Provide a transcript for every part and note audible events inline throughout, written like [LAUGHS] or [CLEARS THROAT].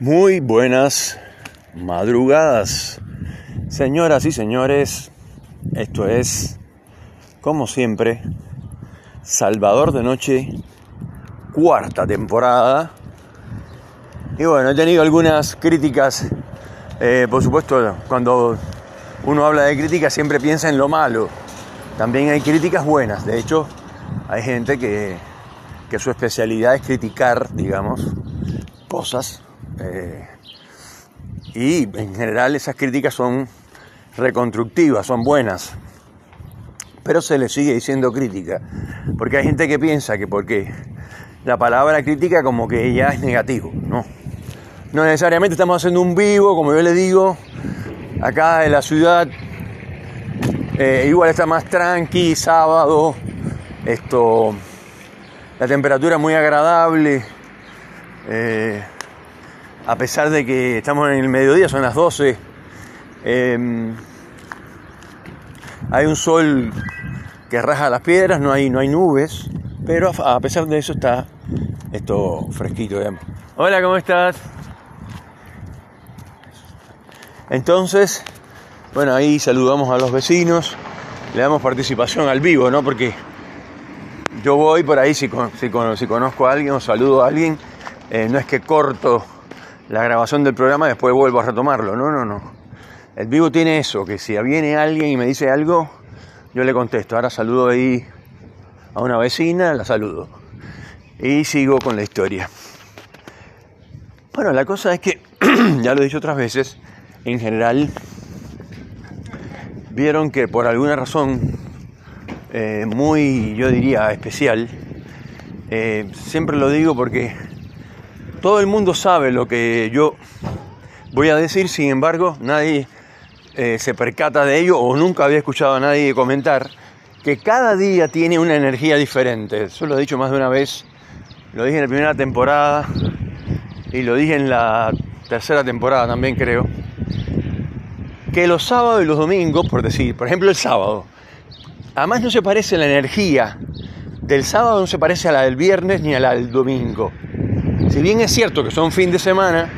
Muy buenas madrugadas, señoras y señores. Esto es, como siempre, Salvador de Noche, cuarta temporada. Y bueno, he tenido algunas críticas. eh, por supuesto, cuando uno habla de críticas siempre piensa en lo malo. También hay críticas buenas. De hecho, hay gente que, que su especialidad es criticar, digamos, cosas. Eh, y en general esas críticas son reconstructivas, son buenas. Pero se le sigue diciendo crítica. Porque hay gente que piensa que porque la palabra crítica como que ya es negativo. No. No necesariamente estamos haciendo un vivo, como yo le digo, acá en la ciudad. eh, igual está más tranqui, sábado. Esto. La temperatura muy agradable. eh, a pesar de que estamos en el mediodía, son las 12. eh, hay un sol que raja las piedras, no hay, no hay nubes, pero a, a pesar de eso está esto fresquito. digamos. Hola, ¿cómo estás? Entonces, bueno, ahí saludamos a los vecinos, le damos participación al vivo, ¿no? Porque yo voy por ahí, si, si conozco a alguien o saludo a alguien, eh, no es que corto la grabación del programa después vuelvo a retomarlo, no, no, no. El vivo tiene eso, que si viene alguien y me dice algo, yo le contesto. Ahora saludo ahí a una vecina, la saludo. Y sigo con la historia. Bueno, la cosa es que, [CLEARS THROAT] ya lo he dicho otras veces, en general, vieron que por alguna razón eh, muy, yo diría, especial, eh, siempre lo digo porque todo el mundo sabe lo que yo voy a decir, sin embargo, nadie eh, se percata de ello o nunca había escuchado a nadie comentar que cada día tiene una energía diferente. Eso lo he dicho más de una vez, lo dije en la primera temporada y lo dije en la tercera temporada también creo, que los sábados y los domingos, por decir, por ejemplo el sábado, además no se parece la energía del sábado, no se parece a la del viernes ni a la del domingo. Si bien es cierto que son fin de semana,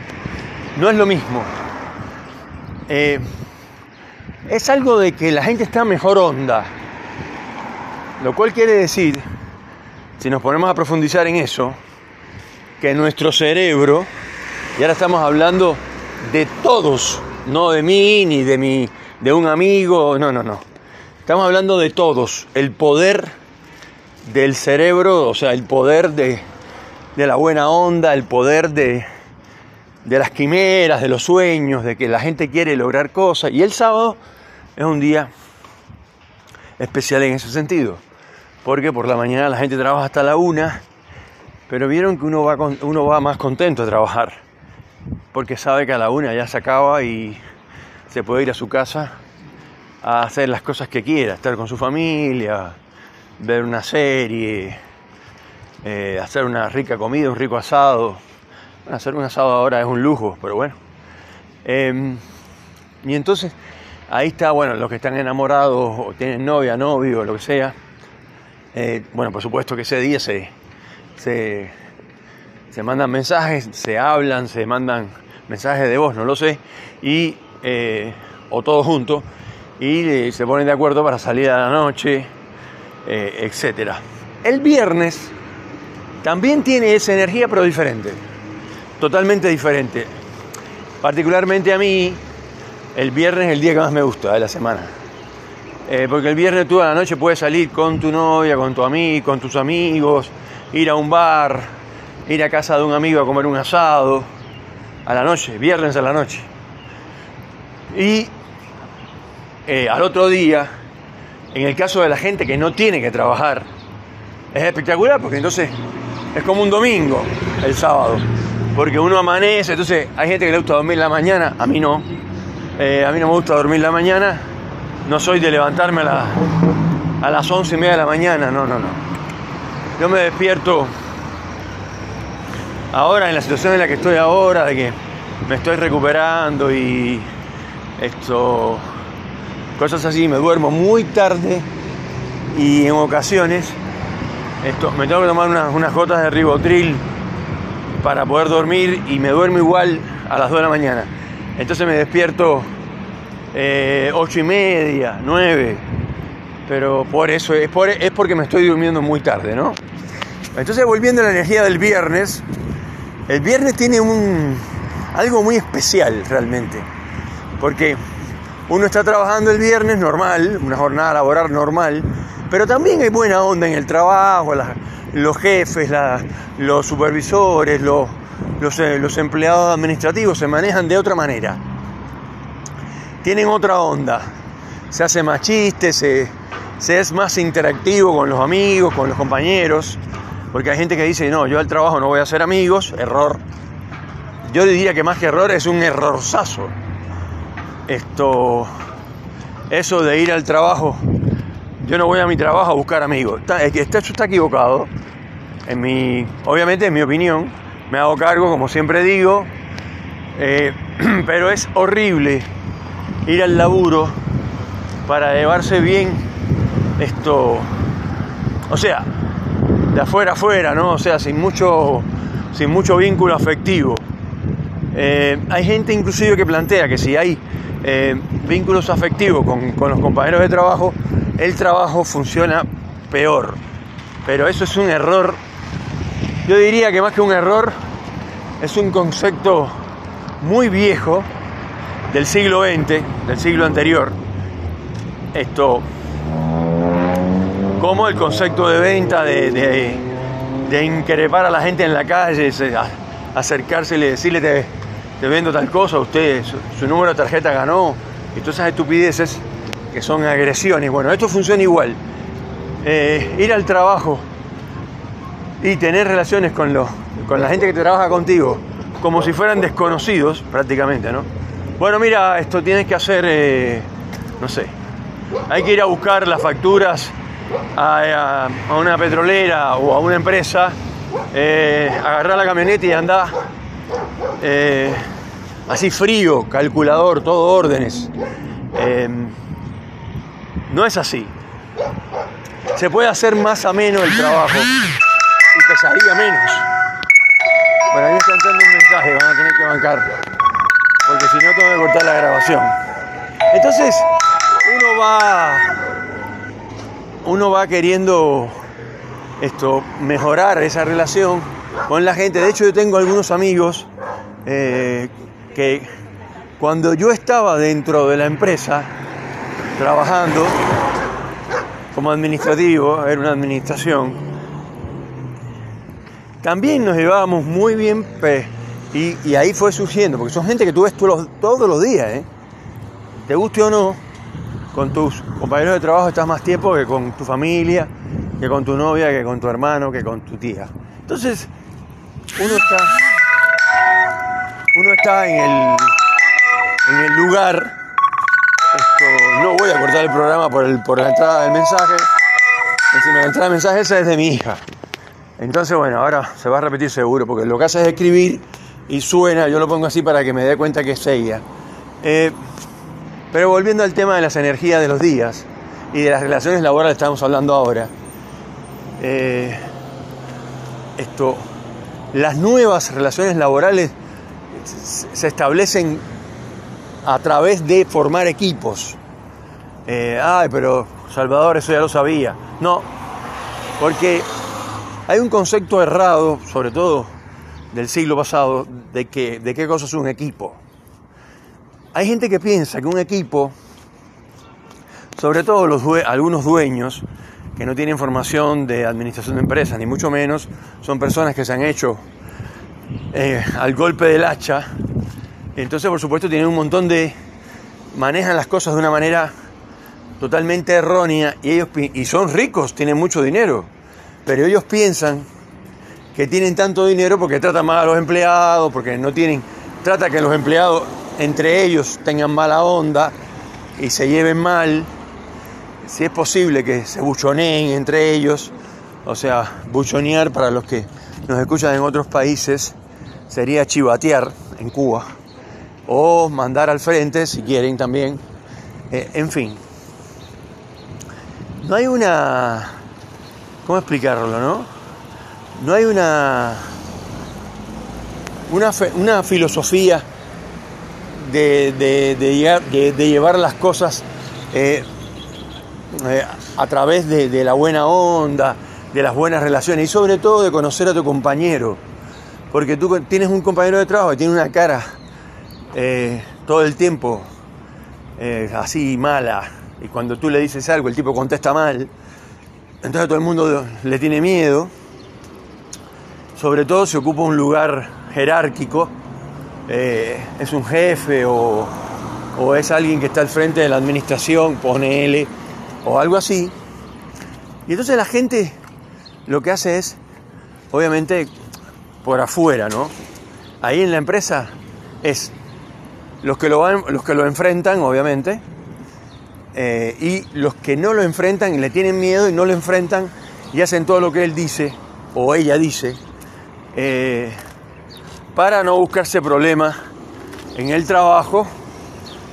no es lo mismo. Eh, es algo de que la gente está mejor onda. Lo cual quiere decir, si nos ponemos a profundizar en eso, que nuestro cerebro, y ahora estamos hablando de todos, no de mí ni de mi, de un amigo, no, no, no. Estamos hablando de todos, el poder del cerebro, o sea, el poder de, de la buena onda, el poder de, de las quimeras, de los sueños, de que la gente quiere lograr cosas. Y el sábado es un día especial en ese sentido, porque por la mañana la gente trabaja hasta la una, pero vieron que uno va, con- uno va más contento a trabajar, porque sabe que a la una ya se acaba y se puede ir a su casa a hacer las cosas que quiera, estar con su familia, ver una serie, eh, hacer una rica comida, un rico asado. Bueno, hacer un asado ahora es un lujo, pero bueno. Eh, y entonces ahí está, bueno, los que están enamorados o tienen novia, novio, lo que sea. Eh, bueno, por supuesto que ese día se, se, se mandan mensajes, se hablan, se mandan mensajes de voz, no lo sé, y, eh, o todos juntos, y se ponen de acuerdo para salir a la noche, eh, etcétera. El viernes también tiene esa energía, pero diferente, totalmente diferente. Particularmente a mí, el viernes es el día que más me gusta de la semana. Eh, porque el viernes tú a la noche puedes salir con tu novia, con tu amigo, con tus amigos, ir a un bar, ir a casa de un amigo a comer un asado, a la noche, viernes a la noche. Y eh, al otro día, en el caso de la gente que no tiene que trabajar, es espectacular porque entonces es como un domingo el sábado. Porque uno amanece, entonces hay gente que le gusta dormir la mañana, a mí no. Eh, a mí no me gusta dormir la mañana, no soy de levantarme a, a las once y media de la mañana, no, no, no. Yo me despierto ahora en la situación en la que estoy ahora, de que me estoy recuperando y esto, cosas así, me duermo muy tarde y en ocasiones esto, me tengo que tomar unas, unas gotas de ribotril para poder dormir y me duermo igual a las 2 de la mañana. Entonces me despierto eh, 8 y media, 9. Pero por eso, es, por, es porque me estoy durmiendo muy tarde, ¿no? Entonces volviendo a la energía del viernes, el viernes tiene un, algo muy especial realmente. Porque uno está trabajando el viernes normal, una jornada laboral normal, pero también hay buena onda en el trabajo, los jefes, los supervisores, los, eh, los, empleados administrativos se manejan de otra manera. Tienen otra onda. Se hace más chistes, se, se es más interactivo con los amigos, con los compañeros. Porque hay gente que dice, no, yo al trabajo no voy a hacer amigos, error. Yo diría que más que error es un errorzazo. Esto, eso de ir al trabajo, yo no voy a mi trabajo a buscar amigos. Esto está equivocado. En mi, obviamente, en mi opinión, me hago cargo, como siempre digo, eh, [CLEARS THROAT] pero es horrible ir al laburo para llevarse bien esto, o sea, de afuera a afuera, ¿no? O sea, sin mucho, sin mucho vínculo afectivo. Eh, hay gente inclusive que plantea que si hay eh, vínculos afectivos con, con, los compañeros de trabajo, el trabajo funciona peor. Pero eso es un error. Yo diría que más que un error, es un concepto muy viejo del siglo XX, del siglo anterior. Esto, como el concepto de venta, de, de, increpar a la gente en la calle, acercarse y decirle te, te vendo tal cosa, usted su, número de tarjeta ganó, y todas esas estupideces que son agresiones. Bueno, esto funciona igual. Eh, ir al trabajo y tener relaciones con, con la gente que trabaja contigo como si fueran desconocidos prácticamente, ¿no? Bueno, mira, esto tienes que hacer, eh, no sé, hay que ir a buscar las facturas a, una petrolera o a una empresa, eh, agarrar la camioneta y andar así frío, calculador, todo órdenes. No es así. Se puede hacer más ameno el trabajo y pesaría menos. Bueno, ahí está entrando un mensaje, van a tener que bancar. Porque si no, tengo que cortar la grabación. Entonces, uno va. Uno va queriendo esto, mejorar esa relación con la gente. De hecho, yo tengo algunos amigos eh, que cuando yo estaba dentro de la empresa, trabajando como administrativo, era una administración, también nos llevábamos muy bien y, ahí fue surgiendo, porque son gente que tú ves todos los días, ¿eh? te guste o no, con tus compañeros de trabajo estás más tiempo que con tu familia, que con tu novia, que con tu hermano, que con tu tía. Entonces, uno está, uno está en el, en el lugar voy a cortar el programa por, el, por la entrada del mensaje. Encima la entrada del mensaje esa es de mi hija. Entonces, bueno, ahora se va a repetir seguro, porque lo que hace es escribir y suena, yo lo pongo así para que me dé cuenta que es ella. Eh, pero volviendo al tema de las energías de los días y de las relaciones laborales que estamos hablando ahora, eh, esto, las nuevas relaciones laborales se establecen a través de formar equipos. Eh, ay, pero Salvador, eso ya lo sabía. No, porque hay un concepto errado, sobre todo del siglo pasado, de, que, de qué cosa es un equipo. Hay gente que piensa que un equipo, sobre todo los algunos dueños, que no tienen formación de administración de empresas, ni mucho menos, son personas que se han hecho eh, al golpe del hacha entonces, por supuesto, tienen un montón de... manejan las cosas de una manera totalmente errónea y ellos y son ricos, tienen mucho dinero, pero ellos piensan que tienen tanto dinero porque tratan mal a los empleados, porque no tienen, trata que los empleados entre ellos tengan mala onda y se lleven mal. Si es posible que se buchoneen entre ellos, o sea, buchonear para los que nos escuchan en otros países sería chivatear en Cuba o mandar al frente si quieren también. Eh, en fin, no hay una... ¿Cómo explicarlo, no? No hay una... una, una filosofía de, llevar las cosas eh, eh, a través de, la buena onda, de las buenas relaciones y sobre todo de conocer a tu compañero. Porque tú tienes un compañero de trabajo que tiene una cara eh, todo el tiempo así mala y cuando tú le dices algo el tipo contesta mal, entonces todo el mundo le tiene miedo. Sobre todo si ocupa un lugar jerárquico eh, es un jefe o, es alguien que está al frente de la administración, ponele, o algo así. Y entonces la gente lo que hace es, obviamente, por afuera, ¿no? Ahí en la empresa es los que lo, van, los que lo enfrentan, obviamente, eh, y los que no lo enfrentan y le tienen miedo y no lo enfrentan y hacen todo lo que él dice o ella dice. Eh, para no buscarse problemas en el trabajo,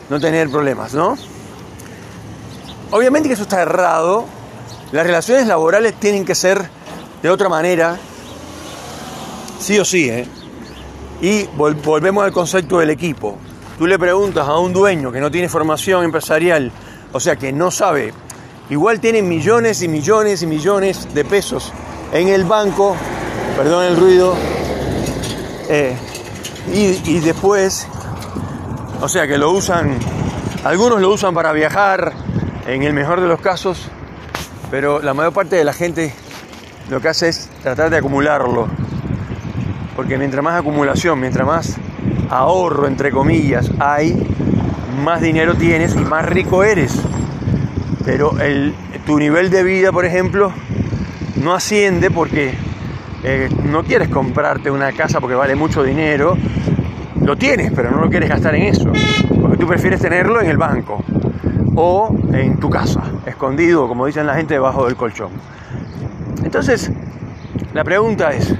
no tener problemas, ¿no? Obviamente que eso está errado, las relaciones laborales tienen que ser de otra manera, sí o sí, ¿eh? Y volvemos al concepto del equipo. Tú le preguntas a un dueño que no tiene formación empresarial, o sea, que no sabe, igual tiene millones y millones y millones de pesos en el banco, perdón el ruido, eh, y, después, o sea que lo usan, algunos lo usan para viajar, en el mejor de los casos, pero la mayor parte de la gente lo que hace es tratar de acumularlo. Porque mientras más acumulación, mientras más ahorro, entre comillas, hay, más dinero tienes y más rico eres. Pero tu nivel de vida, por ejemplo, no asciende porque eh, no quieres comprarte una casa porque vale mucho dinero, lo tienes, pero no lo quieres gastar en eso, porque tú prefieres tenerlo en el banco o en tu casa, escondido, como dicen la gente, debajo del colchón. Entonces, la pregunta es,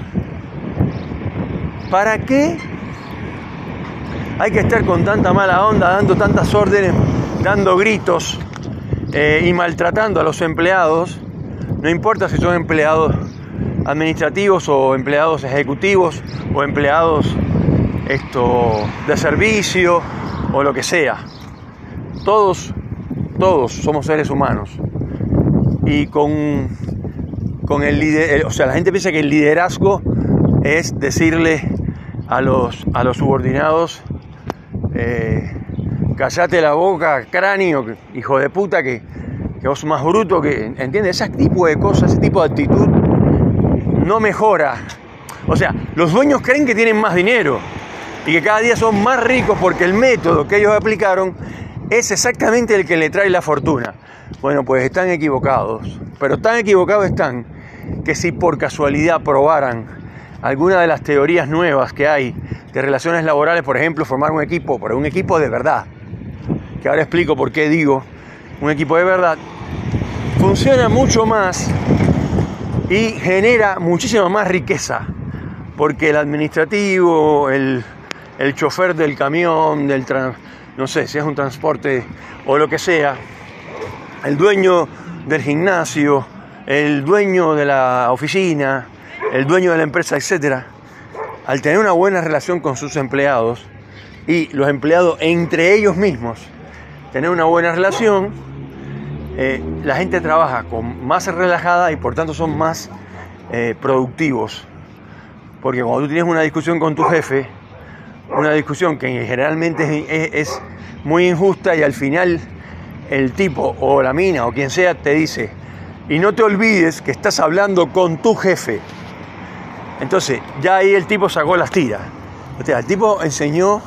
¿para qué hay que estar con tanta mala onda, dando tantas órdenes, dando gritos eh, y maltratando a los empleados? No importa si son empleados administrativos o empleados ejecutivos o empleados esto, de servicio o lo que sea. Todos, todos somos seres humanos. Y con, con el líder, o sea, la gente piensa que el liderazgo es decirle a los, a los subordinados, eh, callate la boca, cráneo, hijo de puta, que, que vos más bruto, que, ¿entiendes? Ese tipo de cosas, ese tipo de actitud no mejora. O sea, los dueños creen que tienen más dinero y que cada día son más ricos porque el método que ellos aplicaron es exactamente el que le trae la fortuna. Bueno, pues están equivocados, pero tan equivocados están que si por casualidad probaran alguna de las teorías nuevas que hay de relaciones laborales, por ejemplo, formar un equipo, pero un equipo de verdad, que ahora explico por qué digo un equipo de verdad, funciona mucho más y genera muchísima más riqueza, porque el administrativo, el, chofer del camión, del no sé si es un transporte o lo que sea, el dueño del gimnasio, el dueño de la oficina, el dueño de la empresa, etc., al tener una buena relación con sus empleados y los empleados entre ellos mismos, tener una buena relación, eh, la gente trabaja con más relajada y por tanto son más eh, productivos. Porque cuando tú tienes una discusión con tu jefe, una discusión que generalmente es, muy injusta y al final el tipo o la mina o quien sea te dice, y no te olvides que estás hablando con tu jefe. Entonces, ya ahí el tipo sacó las tiras. O sea, el tipo enseñó,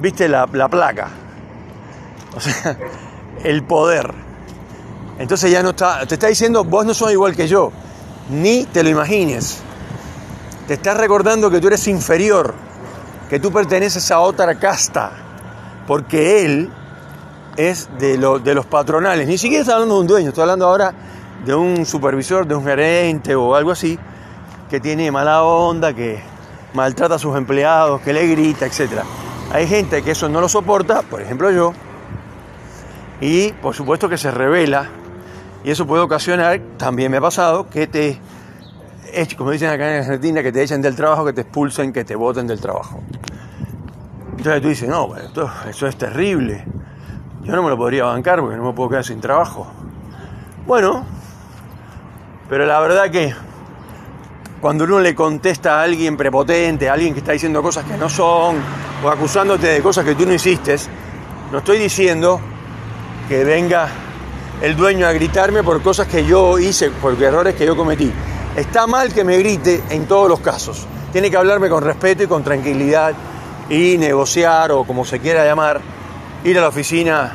viste, la, la placa. O sea, el poder. Entonces ya no está, te está diciendo, vos no sos igual que yo, ni te lo imagines. Te está recordando que tú eres inferior, que tú perteneces a otra casta, porque él es de, de los patronales. Ni siquiera está hablando de un dueño, estoy hablando ahora de un supervisor, de un gerente o algo así, que tiene mala onda, que maltrata a sus empleados, que le grita, etc. Hay gente que eso no lo soporta, por ejemplo yo, y por supuesto que se revela y eso puede ocasionar, también me ha pasado, que te como dicen acá en Argentina, que te echen del trabajo, que te expulsen, que te voten del trabajo. Entonces tú dices, no, esto, eso es terrible. Yo no me lo podría bancar porque no me puedo quedar sin trabajo. Bueno, pero la verdad que cuando uno le contesta a alguien prepotente, a alguien que está diciendo cosas que no son, o acusándote de cosas que tú no hiciste, no estoy diciendo que venga el dueño a gritarme por cosas que yo hice, por errores que yo cometí. Está mal que me grite en todos los casos. Tiene que hablarme con respeto y con tranquilidad y negociar o como se quiera llamar, ir a la oficina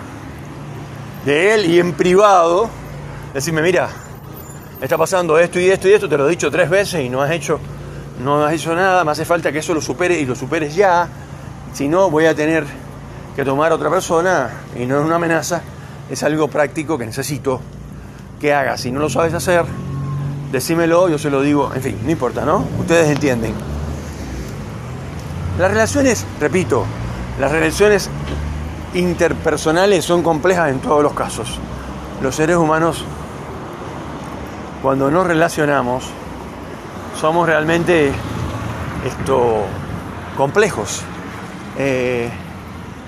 de él y en privado decirme, mira, está pasando esto y esto y esto, te lo he dicho tres veces y no has hecho, no has hecho nada, me hace falta que eso lo supere y lo superes ya, si no voy a tener que tomar a otra persona y no es una amenaza, es algo práctico que necesito que hagas. Si no lo sabes hacer, decímelo, yo se lo digo, en fin, no importa, ¿no? Ustedes entienden. Las relaciones, repito, las relaciones interpersonales son complejas en todos los casos. Los seres humanos, cuando nos relacionamos, somos realmente esto, complejos. Eh,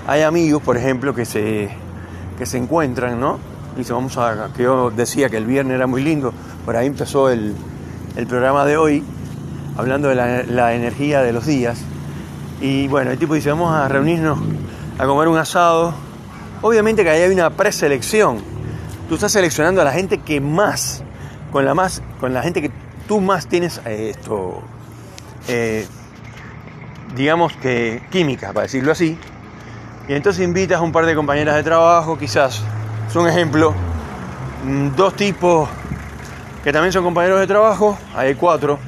hay amigos, por ejemplo, que se, que se encuentran, ¿no? Dice, vamos a, que yo decía que el viernes era muy lindo, por ahí empezó el, programa de hoy, hablando de la, energía de los días. Y bueno, el tipo dice, vamos a reunirnos a comer un asado. Obviamente que ahí hay una preselección. Tú estás seleccionando a la gente que más, con la más, con la gente que tú más tienes eh, esto, eh, digamos que química, para decirlo así, y entonces invitas a un par de compañeras de trabajo, quizás, es un ejemplo, mm, dos tipos que también son compañeros de trabajo, hay cuatro,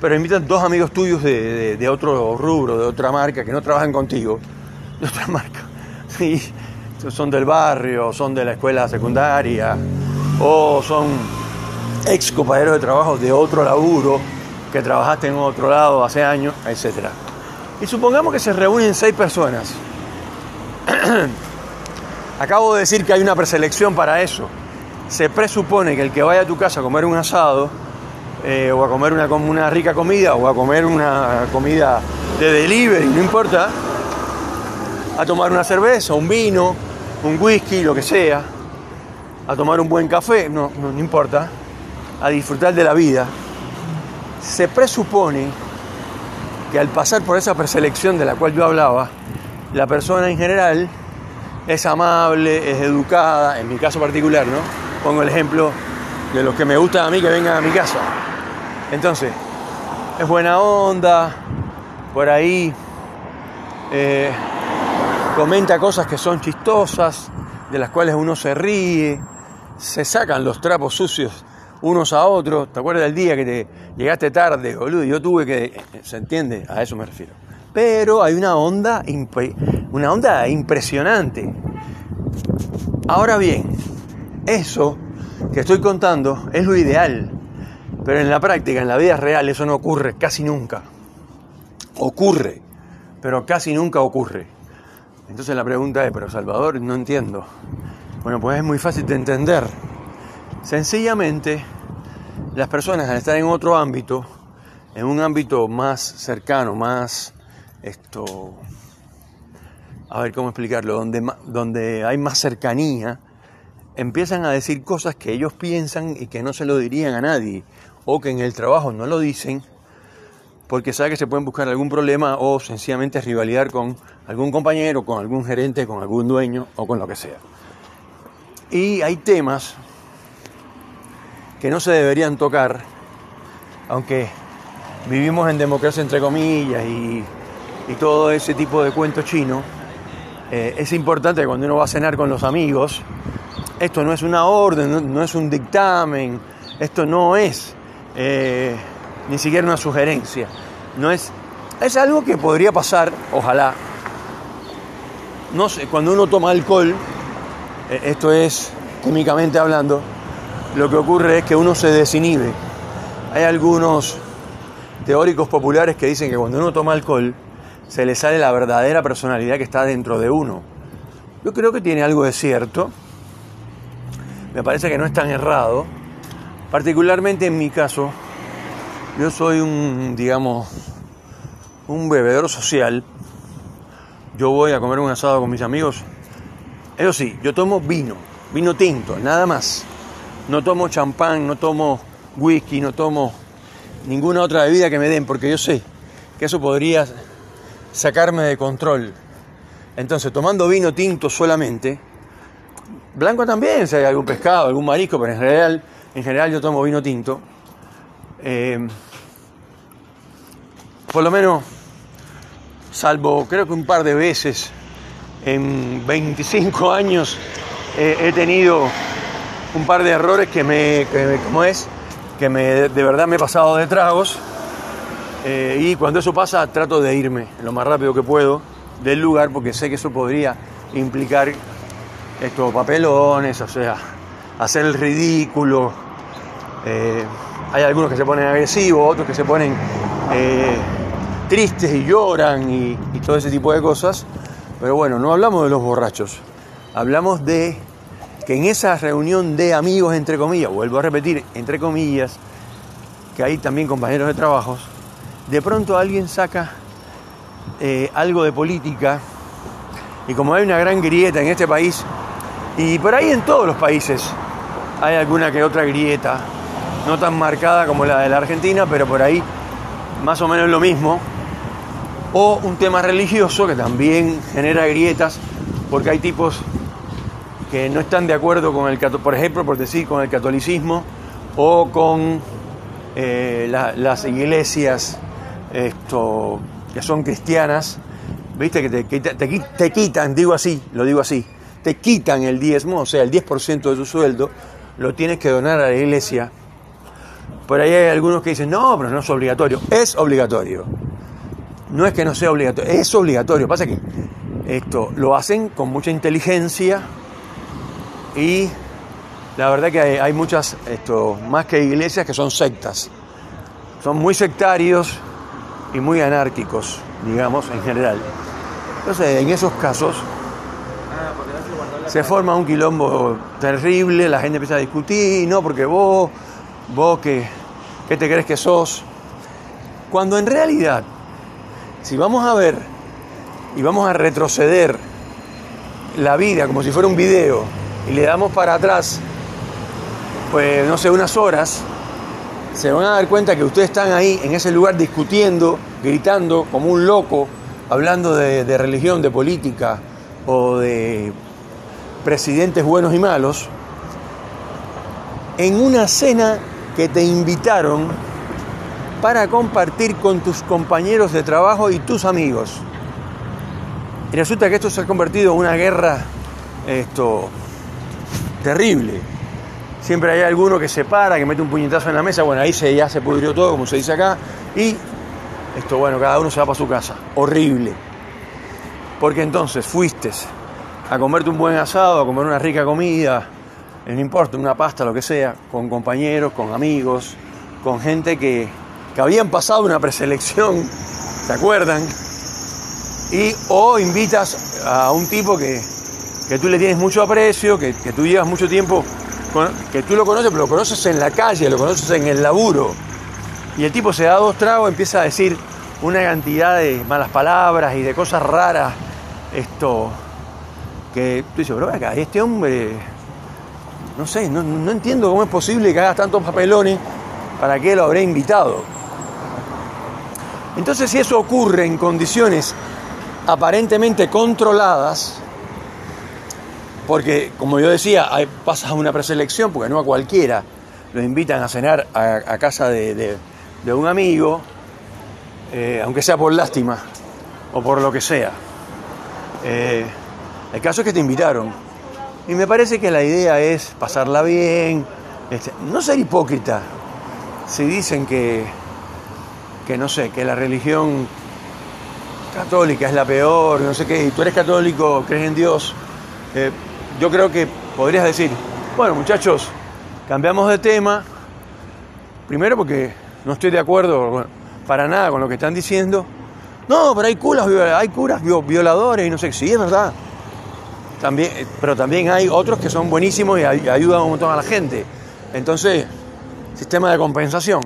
pero invitas dos amigos tuyos de, otro rubro, de otra marca, que no trabajan contigo, de otra [LAUGHS] marca. Sí, son del barrio, son de la escuela secundaria, o son ex compañeros de trabajo de otro laburo, que trabajaste en otro lado hace años, etc. Y supongamos que se reúnen seis personas [CLEARS THROAT] Acabo de decir que hay una preselección para eso. Se presupone que el que vaya a tu casa a comer un asado, eh, o a comer una, rica comida, o a comer una comida de delivery, no importa, a tomar una cerveza, un vino, un whisky, lo que sea, a tomar un buen café, no, no importa, a disfrutar de la vida, se presupone que al pasar por esa preselección de la cual yo hablaba, la persona en general es amable, es educada, en mi caso particular, ¿no? Pongo el ejemplo de los que me gusta a mí que vengan a mi casa. Entonces, es buena onda, por ahí eh, comenta cosas que son chistosas, de las cuales uno se ríe, se sacan los trapos sucios unos a otros. ¿Te acuerdas del día que te llegaste tarde, boludo? Yo tuve que. ¿Se entiende? A eso me refiero pero hay una onda, una onda impresionante. Ahora bien, eso que estoy contando es lo ideal, pero en la práctica, en la vida real, eso no ocurre casi nunca. Ocurre, pero casi nunca ocurre. Entonces la pregunta es, pero Salvador, no entiendo. Bueno, pues es muy fácil de entender. Sencillamente, las personas al estar en otro ámbito, en un ámbito más cercano, más esto, a ver cómo explicarlo, donde, donde hay más cercanía, empiezan a decir cosas que ellos piensan y que no se lo dirían a nadie, o que en el trabajo no lo dicen, porque saben que se pueden buscar algún problema o sencillamente rivalidad con algún compañero, con algún gerente, con algún dueño o con lo que sea. Y hay temas que no se deberían tocar, aunque vivimos en democracia entre comillas y y todo ese tipo de cuento chino, eh, es importante cuando uno va a cenar con los amigos, esto no es una orden, no, es un dictamen, esto no es eh, ni siquiera una sugerencia, no es, es algo que podría pasar, ojalá. No sé, cuando uno toma alcohol, eh, esto es químicamente hablando, lo que ocurre es que uno se desinhibe. Hay algunos teóricos populares que dicen que cuando uno toma alcohol, se le sale la verdadera personalidad que está dentro de uno. Yo creo que tiene algo de cierto. Me parece que no es tan errado. Particularmente en mi caso, Yo soy un, digamos, un bebedor social. Yo voy a comer un asado con mis amigos. Eso sí, yo tomo vino, vino tinto, nada más. No tomo champán, no tomo whisky, no tomo ninguna otra bebida que me den, porque yo sé que eso podría sacarme de control. Entonces, tomando vino tinto solamente, blanco también, si hay algún pescado, algún marisco, pero en general, en general yo tomo vino tinto. Eh, por lo menos, salvo creo que un par de veces en 25 años, eh, he tenido un par de errores que me, que, ¿cómo es? Que me, de verdad me he pasado de tragos. Eh, y cuando eso pasa, trato de irme lo más rápido que puedo del lugar porque sé que eso podría implicar estos papelones, o sea, hacer el ridículo. Eh, hay algunos que se ponen agresivos, otros que se ponen eh, tristes y lloran y, y, todo ese tipo de cosas. Pero bueno, no hablamos de los borrachos, hablamos de que en esa reunión de amigos, entre comillas, vuelvo a repetir, entre comillas, que hay también compañeros de trabajos, de pronto alguien saca eh, algo de política y como hay una gran grieta en este país, y por ahí en todos los países hay alguna que otra grieta, no tan marcada como la de la Argentina, pero por ahí más o menos lo mismo, o un tema religioso que también genera grietas, porque hay tipos que no están de acuerdo con el, por ejemplo, por decir, con el catolicismo o con eh, las iglesias esto, que son cristianas, viste que te, te, quitan, digo así, lo digo así, te quitan el diezmo, o sea, el 10% de tu sueldo, lo tienes que donar a la iglesia. Por ahí hay algunos que dicen, no, pero no es obligatorio. Es obligatorio. No es que no sea obligatorio, es obligatorio. Pasa que esto lo hacen con mucha inteligencia y la verdad que hay, muchas, esto, más que iglesias, que son sectas. Son muy sectarios y muy anárquicos, digamos, en general. Entonces, en esos casos se forma un quilombo terrible, la gente empieza a discutir, no, porque vos, vos que, ¿qué te crees que sos? Cuando en realidad, si vamos a ver y vamos a retroceder la vida como si fuera un video y le damos para atrás, pues no sé, unas horas, se van a dar cuenta que ustedes están ahí en ese lugar discutiendo, gritando como un loco, hablando de, religión, de política o de presidentes buenos y malos, en una cena que te invitaron para compartir con tus compañeros de trabajo y tus amigos. Y resulta que esto se ha convertido en una guerra esto, terrible siempre hay alguno que se para, que mete un puñetazo en la mesa, bueno, ahí se, ya se pudrió todo, como se dice acá, y esto, bueno, cada uno se va para su casa. Horrible. Porque entonces fuiste a comerte un buen asado, a comer una rica comida, no importa, una pasta, lo que sea, con compañeros, con amigos, con gente que, que habían pasado una preselección, ¿se acuerdan? Y o invitas a un tipo que, que tú le tienes mucho aprecio, que, que tú llevas mucho tiempo que tú lo conoces, pero lo conoces en la calle, lo conoces en el laburo. Y el tipo se da dos tragos, empieza a decir una cantidad de malas palabras y de cosas raras. Esto, que tú dices, pero acá, este hombre, no sé, no, no entiendo cómo es posible que haga tantos papelones para que lo habré invitado. Entonces, si eso ocurre en condiciones aparentemente controladas, porque, como yo decía, pasas a una preselección, porque no a cualquiera lo invitan a cenar a, casa de, un amigo, eh, aunque sea por lástima o por lo que sea. Eh, el caso es que te invitaron. Y me parece que la idea es pasarla bien, este, no ser hipócrita. Si dicen que, que, no sé, que la religión católica es la peor, no sé qué, y tú eres católico, crees en Dios, eh, yo creo que podrías decir, bueno muchachos, cambiamos de tema, primero porque no estoy de acuerdo para nada con lo que están diciendo, no, pero hay curas, hay curas violadores y no sé, sí, es verdad, también, pero también hay otros que son buenísimos y ayudan un montón a la gente, entonces, sistema de compensación.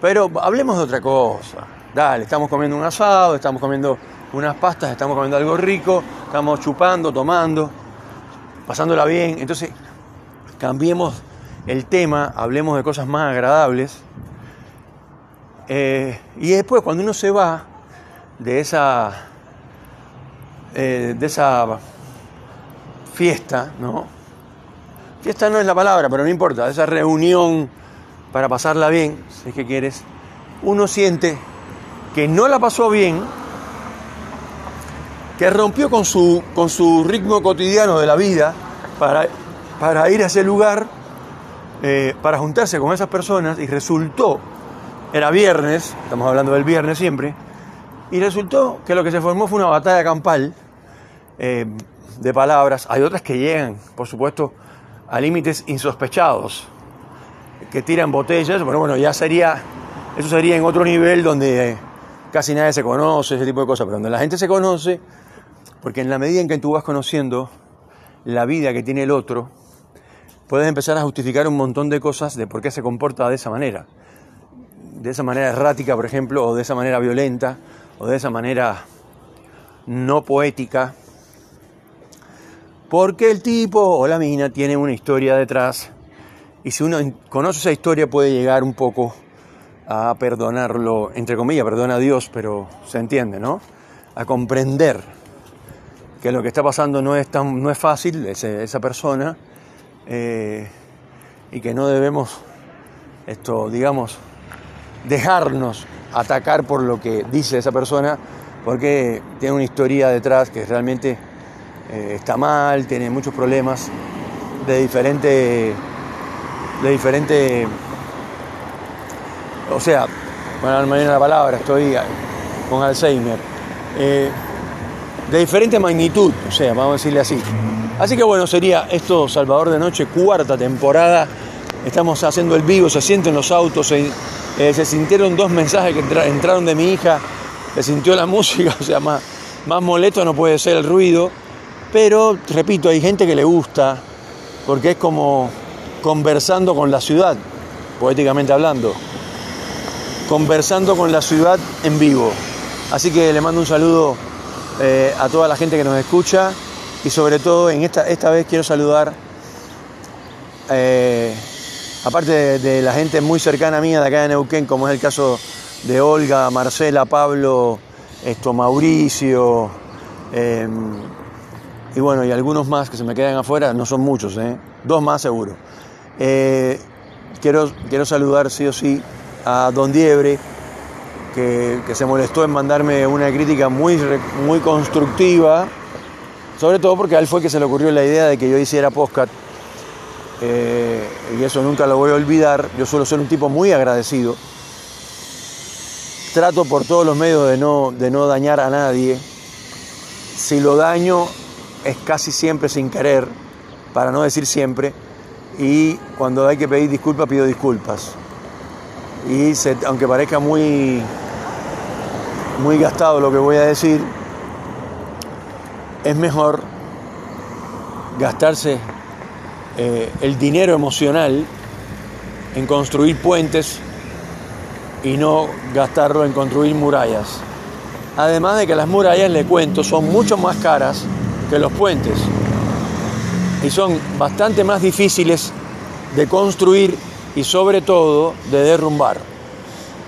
Pero hablemos de otra cosa. Dale, estamos comiendo un asado, estamos comiendo unas pastas, estamos comiendo algo rico, estamos chupando, tomando, pasándola bien. Entonces, cambiemos el tema, hablemos de cosas más agradables. Eh, y después, cuando uno se va de esa, eh, de esa fiesta, ¿no? Fiesta no es la palabra, pero no importa, esa reunión para pasarla bien, si es que quieres, uno siente que no la pasó bien, que rompió con su, con su ritmo cotidiano de la vida para, para ir a ese lugar, eh, para juntarse con esas personas y resultó, era viernes, estamos hablando del viernes siempre, y resultó que lo que se formó fue una batalla campal eh, de palabras. Hay otras que llegan, por supuesto, a límites insospechados, que tiran botellas, pero bueno, ya sería, eso sería en otro nivel donde casi nadie se conoce, ese tipo de cosas, pero donde la gente se conoce, porque en la medida en que tú vas conociendo la vida que tiene el otro, puedes empezar a justificar un montón de cosas de por qué se comporta de esa manera. De esa manera errática, por ejemplo, o de esa manera violenta, o de esa manera no poética. Porque el tipo o la mina tiene una historia detrás. Y si uno conoce esa historia puede llegar un poco a perdonarlo, entre comillas, perdona a Dios, pero se entiende, ¿no? A comprender que lo que está pasando no es, tan, no es fácil, esa persona, eh, y que no debemos, esto, digamos, dejarnos atacar por lo que dice esa persona, porque tiene una historia detrás que realmente eh, está mal, tiene muchos problemas de diferente, de diferente, o sea, bueno, me la palabra, estoy con Alzheimer. Eh, de diferente magnitud, o sea, vamos a decirle así. Así que bueno, sería esto Salvador de Noche, cuarta temporada. Estamos haciendo el vivo, se sienten los autos, se, eh, sintieron dos mensajes que entraron de mi hija, se sintió la [LAUGHS] música, o sea, más, más molesto no puede ser el ruido. Pero, repito, hay gente que le gusta, porque es como conversando con la ciudad, poéticamente hablando. Conversando con la ciudad en vivo. Así que le mando un saludo eh, a toda la gente que nos escucha y sobre todo en esta, esta vez quiero saludar, eh, aparte de, la gente muy cercana a mí de acá de Neuquén, como es el caso de Olga, Marcela, Pablo, esto, Mauricio, em, y bueno, y algunos más que se me quedan afuera, no son muchos, ¿eh? dos más seguro. quiero, quiero saludar sí o sí a Don Diebre, que, se molestó en mandarme una crítica muy, muy constructiva, sobre todo porque a él fue que se le ocurrió la idea de que yo hiciera podcast. Eh, y eso nunca lo voy a olvidar. Yo suelo ser un tipo muy agradecido. Trato por todos los medios de no, de no dañar a nadie. Si lo daño es casi siempre sin querer, para no decir siempre. Y cuando hay que pedir disculpas, pido disculpas. Y aunque parezca muy muy gastado lo que voy a decir, es mejor gastarse eh, el dinero emocional en construir puentes y no gastarlo en construir murallas. Además de que las murallas, le cuento, son mucho más caras que los puentes y son bastante más difíciles de construir y sobre todo de derrumbar.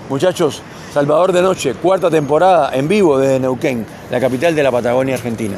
Muchachos, Salvador de Noche, cuarta temporada en vivo desde Neuquén, la capital de la Patagonia Argentina.